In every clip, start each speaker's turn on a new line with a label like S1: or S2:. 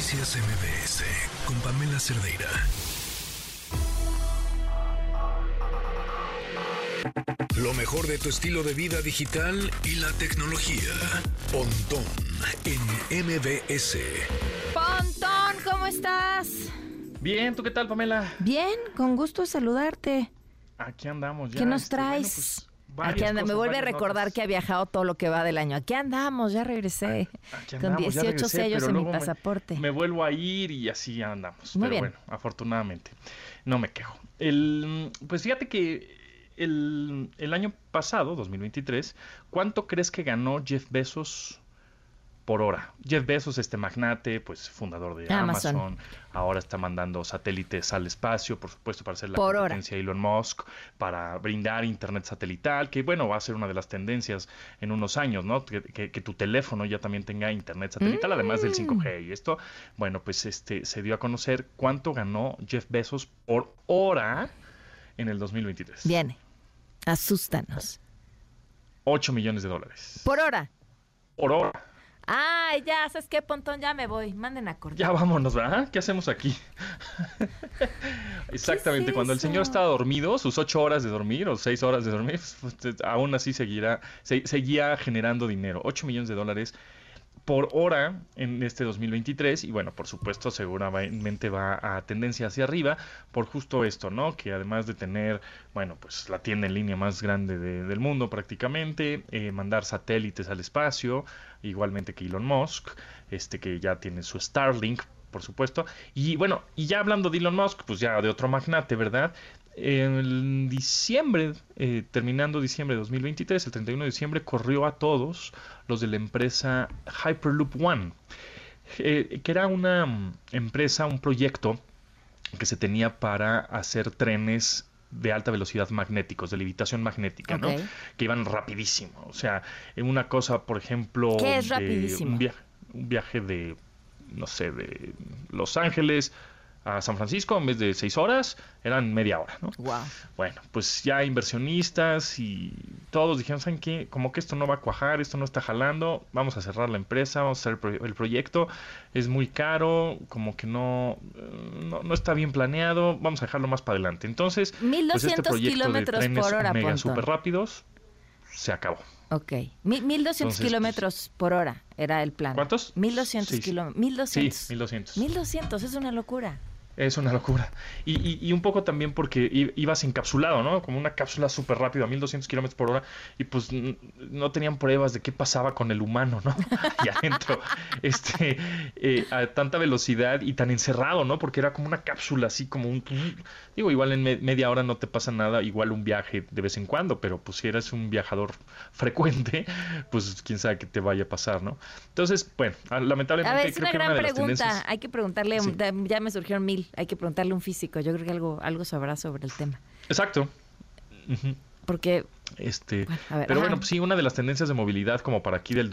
S1: Noticias MBS con Pamela Cerdeira. Lo mejor de tu estilo de vida digital y la tecnología. Pontón en MBS.
S2: Pontón, ¿cómo estás?
S3: Bien, ¿tú qué tal, Pamela?
S2: Bien, con gusto saludarte.
S3: Aquí andamos ya.
S2: ¿Qué nos
S3: este,
S2: traes?
S3: bueno, pues,
S2: Aquí anda, me vuelve a recordar
S3: notas.
S2: que ha viajado todo lo que va del año. Aquí andamos, ya regresé.
S3: Aquí
S2: con
S3: andamos, ya
S2: 18
S3: regresé,
S2: sellos en mi
S3: me-
S2: pasaporte.
S3: Me, vuelvo a ir y así andamos.
S2: Muy
S3: pero
S2: bien.
S3: bueno, afortunadamente. No me quejo. El, pues fíjate que el, el año pasado, 2023, ¿cuánto crees que ganó Jeff Bezos por hora? Jeff Bezos, este magnate, pues fundador de
S2: Amazon.
S3: Amazon, ahora está mandando satélites al espacio, por supuesto, para hacer la
S2: Por hora.
S3: competencia a Elon Musk, para brindar internet satelital, que bueno, va a ser una de las tendencias en unos años, ¿no? Que, que- que tu teléfono ya también tenga internet satelital, además del 5G. Y esto, bueno, pues este se dio a conocer cuánto ganó Jeff Bezos por hora en el 2023.
S2: Viene, asústanos.
S3: 8 millones de dólares.
S2: Por hora.
S3: Por hora.
S2: Ay, ya, ¿sabes qué, Pontón? Ya me voy. Manden a cortar.
S3: Ya vámonos, ¿verdad? ¿Qué hacemos aquí? Exactamente,
S2: es
S3: cuando el señor estaba dormido, sus ocho horas de dormir o seis horas de dormir, pues, aún así seguirá, se- seguía generando dinero, 8 millones de dólares por hora en este 2023 y bueno, por supuesto seguramente va a tendencia hacia arriba por justo esto, ¿no? Que además de tener, bueno, pues la tienda en línea más grande de- del mundo prácticamente, eh, mandar satélites al espacio, igualmente que Elon Musk, este que ya tiene su Starlink, por supuesto, y bueno, y ya hablando de Elon Musk, pues ya de otro magnate, ¿verdad? En diciembre, eh, terminando diciembre de 2023, el 31 de diciembre, corrió a todos los de la empresa Hyperloop One, eh, que era una mm, empresa, un proyecto que se tenía para hacer trenes de alta velocidad magnéticos, de levitación magnética. ¿no? Que iban rapidísimo. O sea, en una cosa, por ejemplo,
S2: ¿Qué es
S3: de
S2: rapidísimo?
S3: Un, viaje, un viaje de, no sé, de Los Ángeles a San Francisco, en vez de seis horas, eran media hora, ¿no?
S2: Wow.
S3: Bueno, pues ya inversionistas y todos dijeron, ¿saben qué? Como que esto no va a cuajar, esto no está jalando, vamos a cerrar la empresa, vamos a hacer el, pro- el proyecto, es muy caro, como que no, eh, no, no está bien planeado, vamos a dejarlo más para adelante. Entonces, pues
S2: 1200
S3: este proyecto de
S2: kilómetros
S3: trenes
S2: por hora,
S3: mega super rápidos se acabó.
S2: Ok. Mi- 1200
S3: Entonces,
S2: kilómetros por hora era el plan.
S3: ¿Cuántos?
S2: 1200
S3: Sí,
S2: kilómetros.
S3: Sí,
S2: 1200.
S3: 1200.
S2: 1200, es una locura.
S3: Es una locura. Y, y- y un poco también porque ibas encapsulado, ¿no? Como una cápsula súper rápida, a 1200 kilómetros por hora, y pues no tenían pruebas de qué pasaba con el humano, ¿no? y adentro, este, eh, a tanta velocidad y tan encerrado, ¿no? Porque era como una cápsula, así como un. Digo, igual en me- media hora no te pasa nada, igual un viaje de vez en cuando, pero pues si eres un viajador frecuente, pues quién sabe qué te vaya a pasar, ¿no? Entonces, bueno,
S2: A
S3: lamentablemente
S2: ver, es
S3: creo
S2: una
S3: que
S2: gran
S3: una de las
S2: pregunta.
S3: tendencias.
S2: Hay que preguntarle,
S3: Sí.
S2: ya me surgieron mil, hay que preguntarle a un físico. Yo creo que algo, algo sabrá sobre el tema.
S3: Exacto.
S2: Porque,
S3: Este,
S2: Bueno, ver,
S3: pero
S2: ajá.
S3: bueno, pues sí, una de las tendencias de movilidad como para aquí del,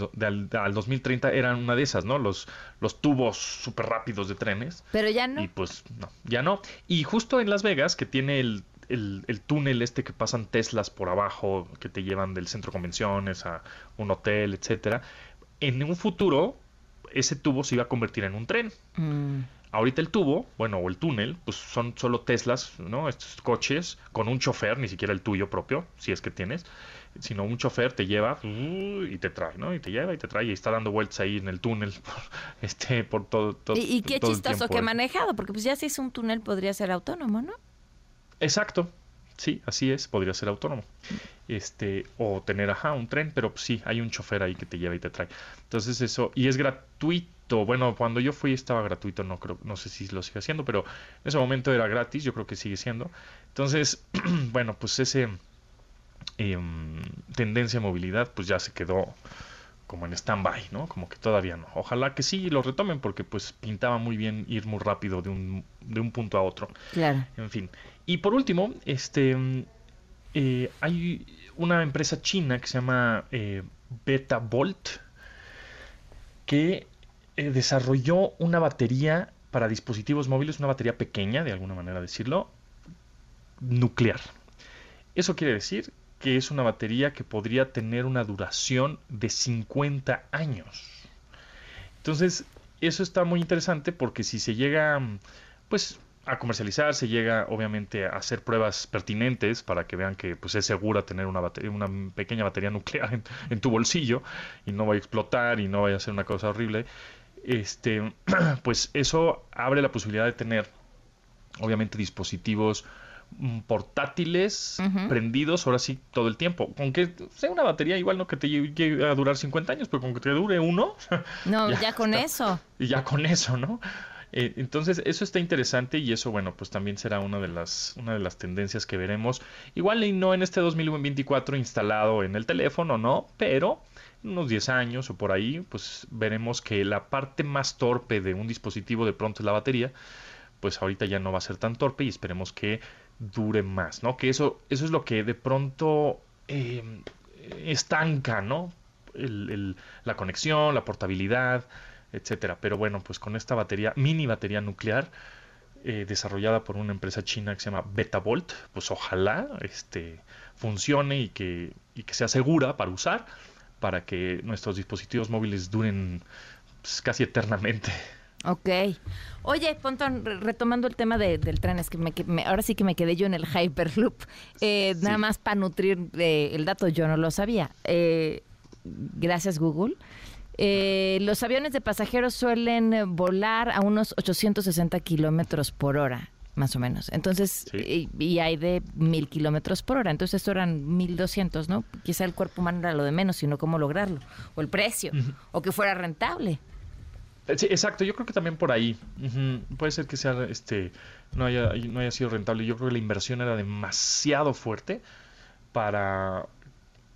S3: al 2030 eran una de esas, ¿no? Los, los tubos súper rápidos de trenes.
S2: pero ya no.
S3: Y pues no, ya no. Y justo en Las Vegas, que tiene el, el- el túnel este que pasan Teslas por abajo, que te llevan del centro de convenciones a un hotel, etcétera. En un futuro, ese tubo se iba a convertir en un tren.
S2: Mm,
S3: Ahorita el tubo, bueno, o el túnel, pues son solo Teslas, ¿no? Estos coches con un chofer, ni siquiera el tuyo propio, si es que tienes, sino un chofer te lleva y te trae, ¿no? Y te lleva y te trae y está dando vueltas ahí en el túnel, este, por todo, todo
S2: y, y qué
S3: todo el
S2: chistoso
S3: tiempo,
S2: que manejado, porque pues ya si es un túnel podría ser autónomo, ¿no?
S3: Exacto, sí, así es, podría ser autónomo. Este, o tener, ajá, un tren, pero pues, sí, hay un chofer ahí que te lleva y te trae. Entonces eso, y es gratuito. Bueno, cuando yo fui estaba gratuito, no creo, no sé si lo sigue haciendo, pero en ese momento era gratis, yo creo que sigue siendo. Entonces, bueno, pues ese em, tendencia a movilidad, pues ya se quedó como en stand-by, ¿no? Como que todavía no. Ojalá que sí lo retomen porque pues pintaba muy bien ir muy rápido de un, de un punto a otro.
S2: Claro.
S3: En fin. Y por último, este mm, eh, hay una empresa china que se llama eh, Betavolt que eh, desarrolló una batería para dispositivos móviles, una batería pequeña, de alguna manera decirlo, nuclear. Eso quiere decir que es una batería que podría tener una duración de 50 años. Entonces, eso está muy interesante porque si se llega, pues, a comercializar, se llega obviamente a hacer pruebas pertinentes para que vean que pues es segura tener una batería, una pequeña batería nuclear en, tu bolsillo y no va a explotar y no vaya a ser una cosa horrible. Este, pues eso abre la posibilidad de tener obviamente dispositivos mm, portátiles prendidos ahora sí todo el tiempo. Aunque sea una batería igual no que te llegue a durar 50 años, pero con que te dure uno.
S2: No, ya, con eso.
S3: Y ya con eso, ¿no? Eh, entonces, eso está interesante y eso, bueno, pues también será una de las, una de las tendencias que veremos. Igual y no en este 2024 instalado en el teléfono, ¿no? Pero unos 10 años o por ahí, pues veremos que la parte más torpe de un dispositivo de pronto es la batería. Pues ahorita ya no va a ser tan torpe y esperemos que dure más, ¿no? Que eso, eso es lo que de pronto eh, estanca, ¿no? la conexión, la portabilidad, etcétera. Pero bueno, pues con esta batería, mini batería nuclear, eh, desarrollada por una empresa china que se llama Betavolt, pues ojalá este, funcione y que, y que sea segura para usar, para que nuestros dispositivos móviles duren pues, casi eternamente.
S2: Ok. Oye, Pontón, retomando el tema del tren, es que me, ahora sí que me quedé yo en el Hyperloop. Eh, Nada más para nutrir eh, el dato, yo no lo sabía. Eh, gracias, Google. Eh, los aviones de pasajeros suelen volar a unos 860 kilómetros por hora, más o menos. Entonces, y, hay de mil kilómetros por hora. Entonces, esto eran 1200, ¿no? Quizá el cuerpo humano era lo de menos, sino cómo lograrlo. O el precio, o que fuera rentable.
S3: Sí, exacto, yo creo que también por ahí. Puede ser que sea este no haya, no haya sido rentable. Yo creo que la inversión era demasiado fuerte para,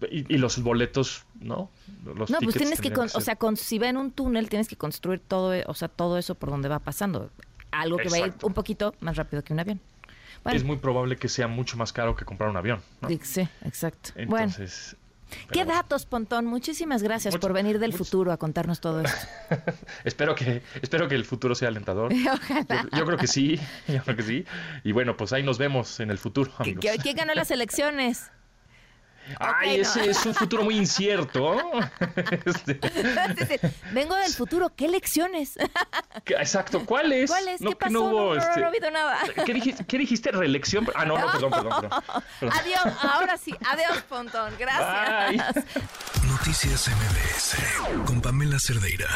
S3: y, los boletos, ¿no?
S2: Los no, pues tienes que, o sea, con, si ven un túnel tienes que construir todo, o sea, todo eso por donde va pasando. Algo que va a ir un poquito más rápido que un avión.
S3: Es muy probable que sea mucho más caro que comprar un avión. ¿no?
S2: Sí, exacto. Entonces, ¿Qué datos, Pontón? Muchísimas gracias por venir del futuro a contarnos todo esto.
S3: espero, que, espero que el futuro sea alentador.
S2: Ojalá.
S3: Yo, creo que sí, yo creo que sí. Y bueno, pues ahí nos vemos en el futuro.
S2: ¿Quién ganó las elecciones?
S3: Ay, ese es un futuro muy incierto.
S2: Este. Vengo del futuro, ¿qué lecciones?
S3: Exacto, ¿cuáles?
S2: ¿Cuáles? ¿Qué pasó? No, este... no, no, nada.
S3: ¿Qué dijiste? ¿Qué dijiste? ¿Reelección? Ah, no, no, perdón, perdón, perdón.
S2: Adiós, ahora sí. Adiós, Pontón. Gracias.
S1: Noticias MBS con Pamela Cerdeira.